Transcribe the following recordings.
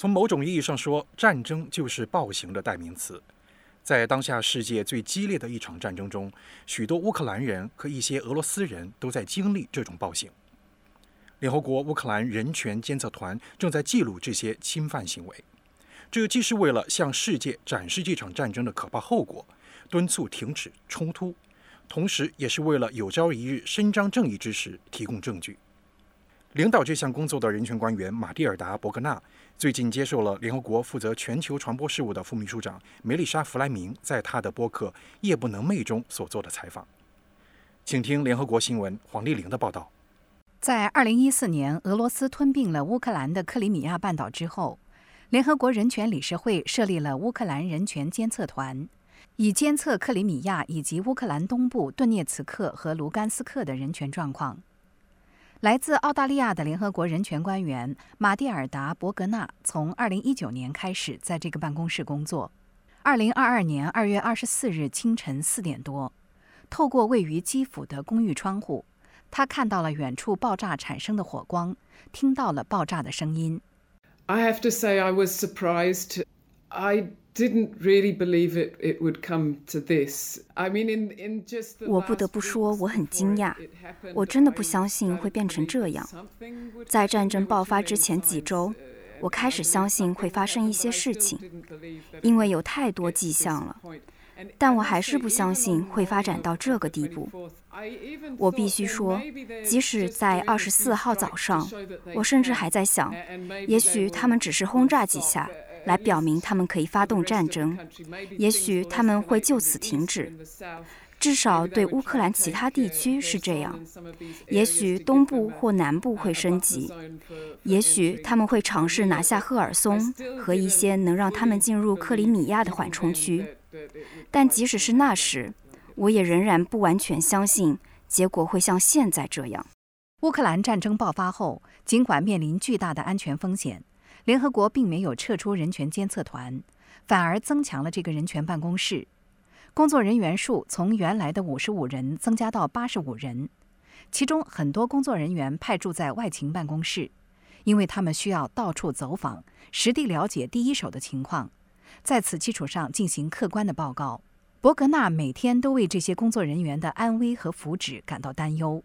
从某种意义上说，战争就是暴行的代名词。在当下世界最激烈的一场战争中，许多乌克兰人和一些俄罗斯人都在经历这种暴行。联合国乌克兰人权监测团正在记录这些侵犯行为，这既是为了向世界展示这场战争的可怕后果，敦促停止冲突，同时也是为了有朝一日伸张正义之时提供证据。领导这项工作的人权官员马蒂尔达·伯格纳最近接受了联合国负责全球传播事务的副秘书长梅丽莎·弗莱明在他的播客《夜不能寐》中所做的采访。请听联合国新闻黄丽玲的报道。在2014年俄罗斯吞并了乌克兰的克里米亚半岛之后，联合国人权理事会设立了乌克兰人权监测团，以监测克里米亚以及乌克兰东部顿涅茨克和卢甘斯克的人权状况。来自澳大利亚的联合国人权官员马蒂尔达·伯格纳从2019年开始在这个办公室工作。2022年2月24日清晨4点多，透过位于基辅的公寓窗户。他看到了远处爆炸产生的火光，听到了爆炸的声音。I have to say I was surprised. I didn't really believe it it would come to this. I mean, in in just. 我不得不说，我很惊讶。我真的不相信会变成这样。在战争爆发之前几周，我开始相信会发生一些事情，因为有太多迹象了。但我还是不相信会发展到这个地步。我必须说，即使在二十四号早上，我甚至还在想，也许他们只是轰炸几下，来表明他们可以发动战争，也许他们会就此停止。至少对乌克兰其他地区是这样。也许东部或南部会升级，也许他们会尝试拿下赫尔松和一些能让他们进入克里米亚的缓冲区。但即使是那时，我也仍然不完全相信结果会像现在这样。乌克兰战争爆发后，尽管面临巨大的安全风险，联合国并没有撤出人权监测团，反而增强了这个人权办公室。工作人员数从原来的五十五人增加到八十五人，其中很多工作人员派驻在外勤办公室，因为他们需要到处走访，实地了解第一手的情况。在此基础上进行客观的报告。伯格纳每天都为这些工作人员的安危和福祉感到担忧。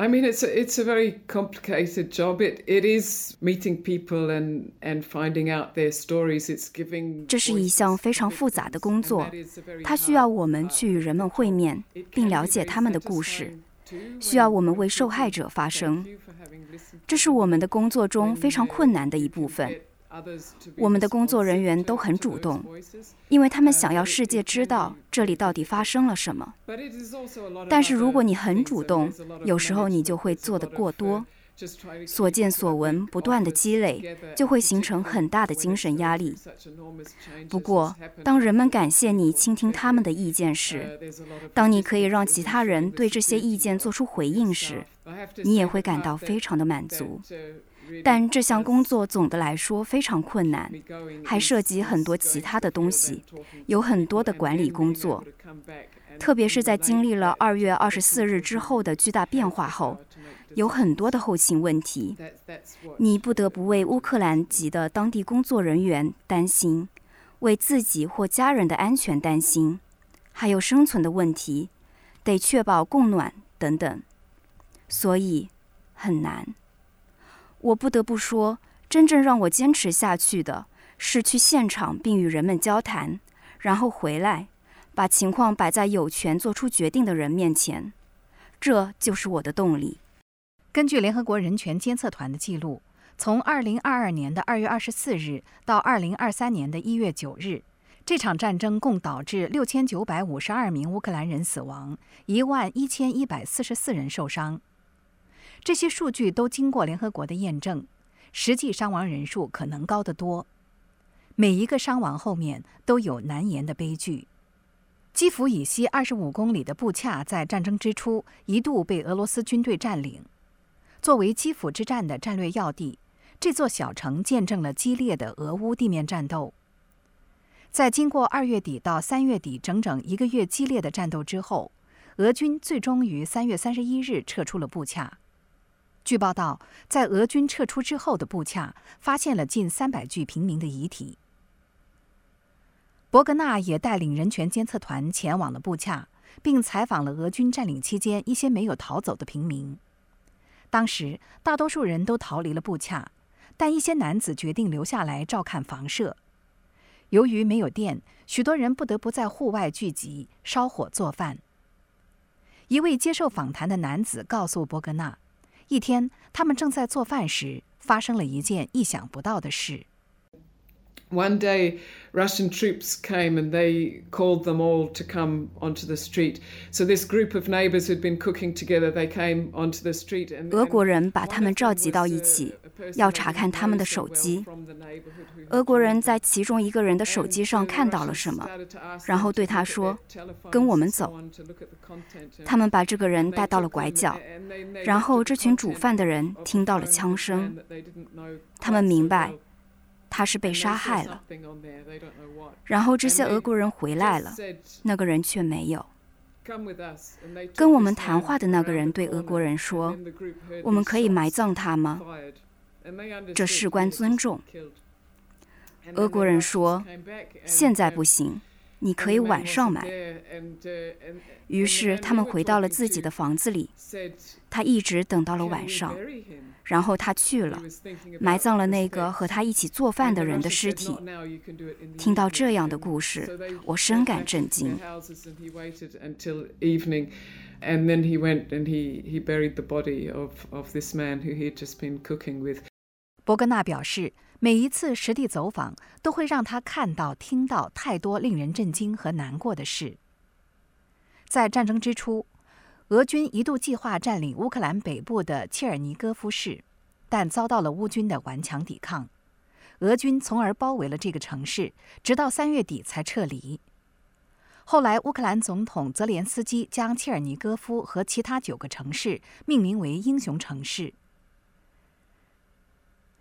I mean, it's a, it's a very complicated job. It it is meeting people and and finding out their stories. It's giving. 这是一项非常复杂的工作，它需要我们去与人们会面，并了解他们的故事，需要我们为受害者发声。这是我们的工作中非常困难的一部分。我们的工作人员都很主动，因为他们想要世界知道这里到底发生了什么。但是如果你很主动，有时候你就会做得过多，所见所闻不断的积累，就会形成很大的精神压力。不过，当人们感谢你倾听他们的意见时，当你可以让其他人对这些意见做出回应时，你也会感到非常的满足。但这项工作总的来说非常困难，还涉及很多其他的东西，有很多的管理工作。特别是在经历了二月二十四日之后的巨大变化后，有很多的后勤问题。你不得不为乌克兰籍的当地工作人员担心，为自己或家人的安全担心，还有生存的问题，得确保供暖等等，所以很难。我不得不说，真正让我坚持下去的是去现场并与人们交谈，然后回来，把情况摆在有权做出决定的人面前。这就是我的动力。根据联合国人权监测团的记录，从2022年的2月24日到2023年的1月9日，这场战争共导致6952名乌克兰人死亡，11144人受伤。这些数据都经过联合国的验证，实际伤亡人数可能高得多。每一个伤亡后面都有难言的悲剧。基辅以西二十五公里的布恰在战争之初一度被俄罗斯军队占领。作为基辅之战的战略要地，这座小城见证了激烈的俄乌地面战斗。在经过二月底到三月底整整一个月激烈的战斗之后，俄军最终于三月三十一日撤出了布恰。据报道，在俄军撤出之后的布恰发现了近三百具平民的遗体。伯格纳也带领人权监测团前往了布恰，并采访了俄军占领期间一些没有逃走的平民。当时，大多数人都逃离了布恰，但一些男子决定留下来照看房舍。由于没有电，许多人不得不在户外聚集烧火做饭。一位接受访谈的男子告诉伯格纳。一天，他们正在做饭时，发生了一件意想不到的事。One day, Russian troops came and they called them all to come onto the street. So this group of neighbors who'd been cooking together, they came onto the street. And 俄国人把他们召集到一起，要查看他们的手机。俄国人在其中一个人的手机上看到了什么，然后对他说：“跟我们走。”他们把这个人带到了拐角，然后这群煮饭的人听到了枪声，他们明白。他是被杀害了，然后这些俄国人回来了，那个人却没有。跟我们谈话的那个人对俄国人说：“我们可以埋葬他吗？这事关尊重。”俄国人说：“现在不行。”你可以晚上买。于是他们回到了自己的房子里。他一直等到了晚上，然后他去了，埋葬了那个和他一起做饭的人的尸体。听到这样的故事，我深感震惊。伯格纳表示。每一次实地走访，都会让他看到、听到太多令人震惊和难过的事。在战争之初，俄军一度计划占领乌克兰北部的切尔尼戈夫市，但遭到了乌军的顽强抵抗，俄军从而包围了这个城市，直到三月底才撤离。后来，乌克兰总统泽连斯基将切尔尼戈夫和其他九个城市命名为“英雄城市”。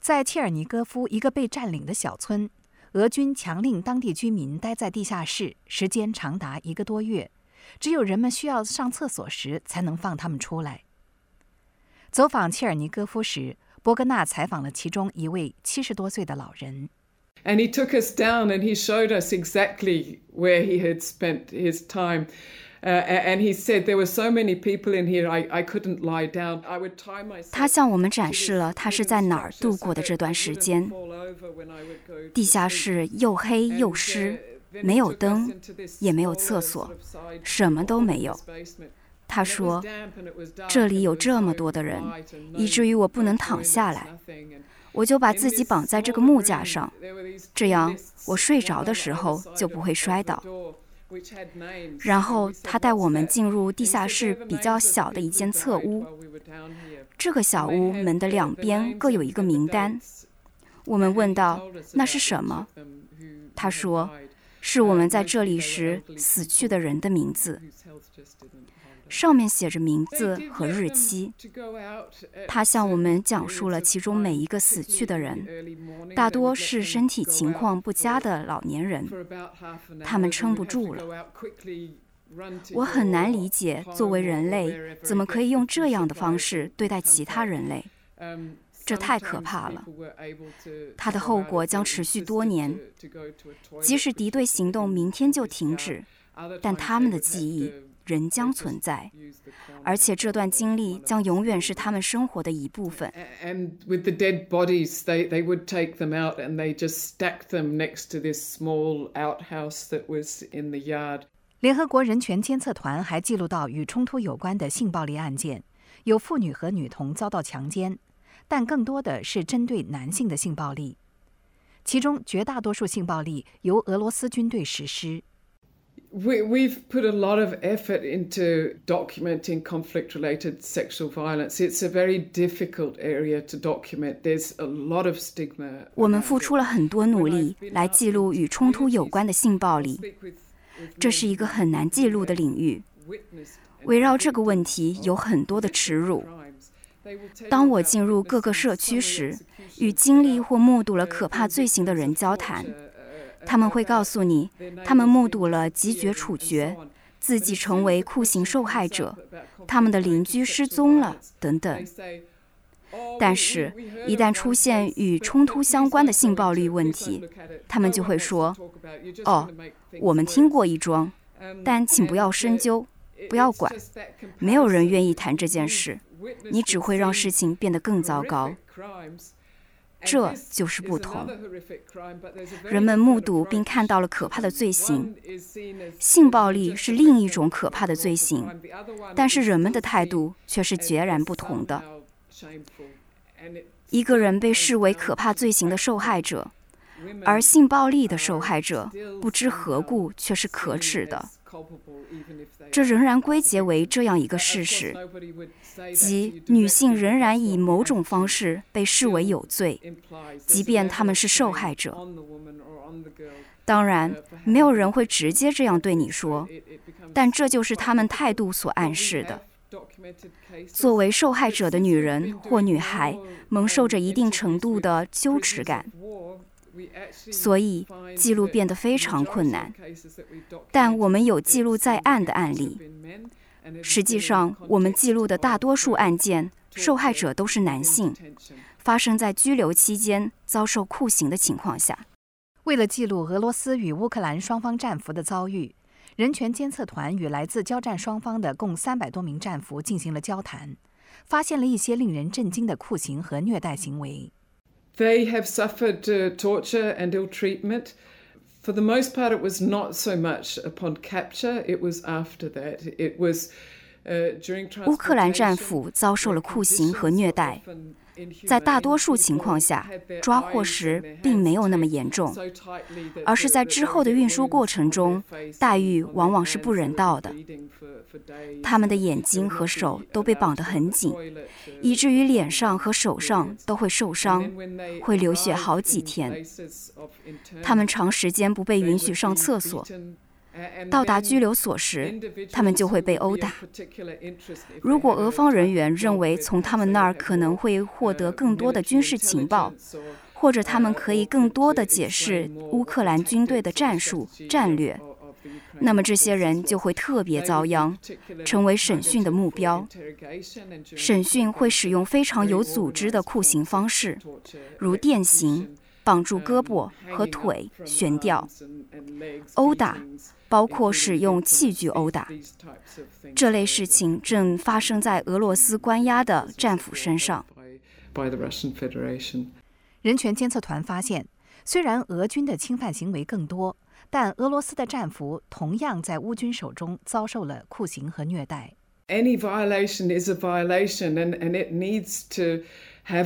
在切尔尼戈夫一个被占领的小村，俄军强令当地居民待在地下室，时间长达一个多月，只有人们需要上厕所时才能放他们出来。走访切尔尼戈夫时，伯格纳采访了其中一位七十多岁的老人。And he took us down and he showed us exactly where he had spent his time. And he said there were so many people in here I I couldn't lie down. I would tie myself. 他向我们展示了他是在哪儿度过的这段时间。地下室又黑又湿，没有灯，也没有厕所，什么都没有。他说：“这里有这么多的人，以至于我不能躺下来，我就把自己绑在这个木架上，这样我睡着的时候就不会摔倒。”然后他带我们进入地下室比较小的一间侧屋。这个小屋门的两边各有一个名单。我们问道：“那是什么？”他说：“是我们在这里时死去的人的名字。”上面写着名字和日期。他向我们讲述了其中每一个死去的人，大多是身体情况不佳的老年人，他们撑不住了。我很难理解，作为人类，怎么可以用这样的方式对待其他人类？这太可怕了。它的后果将持续多年。即使敌对行动明天就停止，但他们的记忆。仍将存在，而且这段经历将永远是他们生活的一部分。And with the dead bodies, they they would take them out and they just stack them next to this small outhouse that was in the yard. 联合国人权监测团还记录到与冲突有关的性暴力案件，有妇女和女童遭到强奸，但更多的是针对男性的性暴力，其中绝大多数性暴力由俄罗斯军队实施。We, we've put a lot of effort into documenting conflict related sexual violence. It's a very difficult area to document. There's a lot of stigma. 我们付出了很多努力来记录与冲突有关的性暴力，这是一个很难记录的领域。围绕这个问题有很多的耻辱。当我进入各个社区时，与经历或目睹了可怕罪行的人交谈。他们会告诉你，他们目睹了极绝处决，自己成为酷刑受害者，他们的邻居失踪了，等等。但是，一旦出现与冲突相关的性暴力问题，他们就会说：“哦，我们听过一桩，但请不要深究，不要管，没有人愿意谈这件事，你只会让事情变得更糟糕。”这就是不同。人们目睹并看到了可怕的罪行，性暴力是另一种可怕的罪行，但是人们的态度却是截然不同的。一个人被视为可怕罪行的受害者，而性暴力的受害者不知何故却是可耻的。这仍然归结为这样一个事实。即女性仍然以某种方式被视为有罪，即便她们是受害者。当然，没有人会直接这样对你说，但这就是他们态度所暗示的。作为受害者的女人或女孩，蒙受着一定程度的羞耻感，所以记录变得非常困难。但我们有记录在案的案例。实际上，我们记录的大多数案件，受害者都是男性，发生在拘留期间遭受酷刑的情况下。为了记录俄罗斯与乌克兰双方战俘的遭遇，人权监测团与来自交战双方的共三百多名战俘进行了交谈，发现了一些令人震惊的酷刑和虐待行为。They have suffered torture and ill treatment. For the most part, it was not so much upon capture, it was after that. It was 乌克兰战俘遭受了酷刑和虐待。 在大多数情况下，抓获时并没有那么严重，而是在之后的运输过程中，待遇往往是不人道的。他们的眼睛和手都被绑得很紧，以至于脸上和手上都会受伤，会流血好几天。他们长时间不被允许上厕所。到达拘留所时，他们就会被殴打。如果俄方人员认为从他们那儿可能会获得更多的军事情报，或者他们可以更多的解释乌克兰军队的战术战略，那么这些人就会特别遭殃，成为审讯的目标。审讯会使用非常有组织的酷刑方式，如电刑、绑住胳膊和腿、悬吊、殴打。包括使用器具殴打，这类事情正发生在俄罗斯关押的战俘身上。人权监测团发现，虽然俄军的侵犯行为更多，但俄罗斯的战俘同样在乌军手中遭受了酷刑和虐待。Any violation is a violation, and and it needs to. be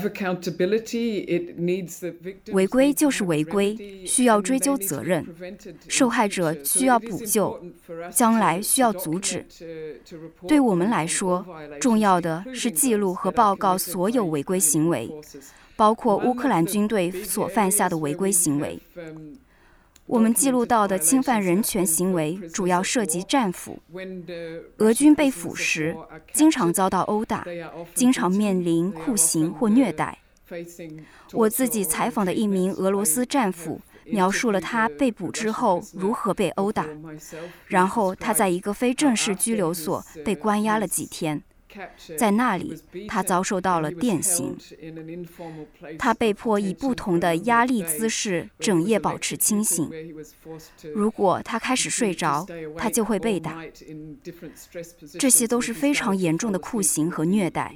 违规就是违规，需要追究责任。受害者需要补救，将来需要阻止。对我们来说，重要的是记录和报告所有违规行为，包括乌克兰军队所犯下的违规行为。我们记录到的侵犯人权行为主要涉及战俘。俄军被俘时，经常遭到殴打，经常面临酷刑或虐待。我自己采访的一名俄罗斯战俘描述了他被捕之后如何被殴打，然后他在一个非正式拘留所被关押了几天。在那里，他遭受到了电刑。他被迫以不同的压力姿势整夜保持清醒。如果他开始睡着，他就会被打。这些都是非常严重的酷刑和虐待。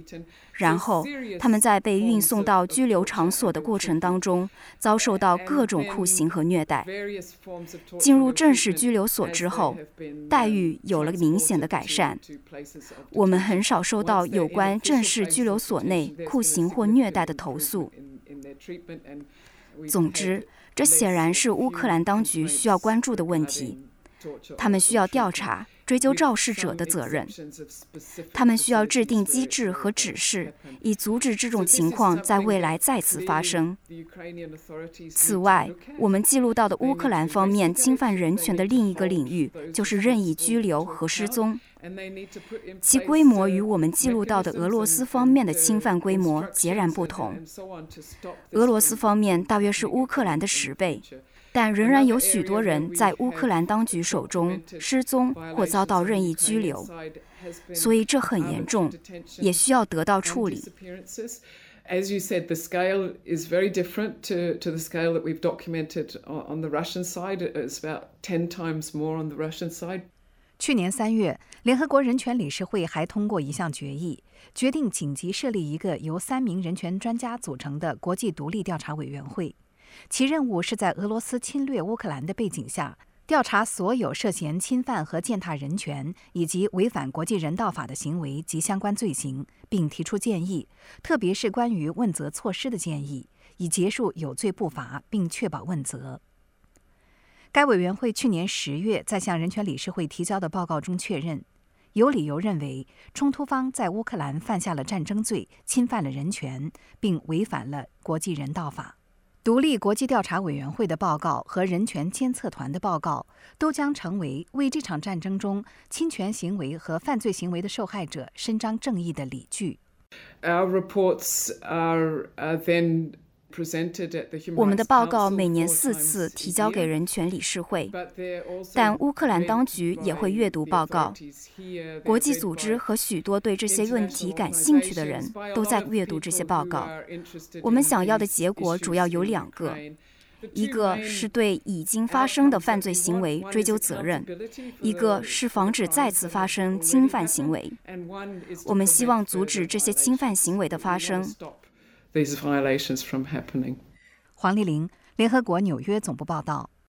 然后，他们在被运送到拘留场所的过程当中，遭受到各种酷刑和虐待。进入正式拘留所之后，待遇有了明显的改善。我们很少收到有关正式拘留所内酷刑或虐待的投诉。总之，这显然是乌克兰当局需要关注的问题。他们需要调查。追究肇事者的责任，他们需要制定机制和指示，以阻止这种情况在未来再次发生。此外，我们记录到的乌克兰方面侵犯人权的另一个领域就是任意拘留和失踪，其规模与我们记录到的俄罗斯方面的侵犯规模截然不同。俄罗斯方面大约是乌克兰的十倍。但仍然有许多人在乌克兰当局手中失踪或遭到任意拘留，所以这很严重，也需要得到处理。As you said, the scale is very different to, to the scale that we've documented on the Russian side. It's about 10 times more on the Russian side. 去年三月，联合国人权理事会还通过一项决议，决定紧急设立一个由三名人权专家组成的国际独立调查委员会，其任务是在俄罗斯侵略乌克兰的背景下。调查所有涉嫌侵犯和践踏人权以及违反国际人道法的行为及相关罪行，并提出建议，特别是关于问责措施的建议，以结束有罪不罚并确保问责。该委员会去年十月在向人权理事会提交的报告中确认，有理由认为冲突方在乌克兰犯下了战争罪，侵犯了人权，并违反了国际人道法。独立国际调查委员会的报告和人权监测团的报告都将成为为这场战争中侵权行为和犯罪行为的受害者伸张正义的理据。Our reports are then. 我们的报告每年四次提交给人权理事会，但乌克兰当局也会阅读报告。国际组织和许多对这些问题感兴趣的人都在阅读这些报告。我们想要的结果主要有两个：一个是对已经发生的犯罪行为追究责任，一个是防止再次发生侵犯行为。我们希望阻止这些侵犯行为的发生。These violations from happening. 黄丽玲，联合国纽约总部报道。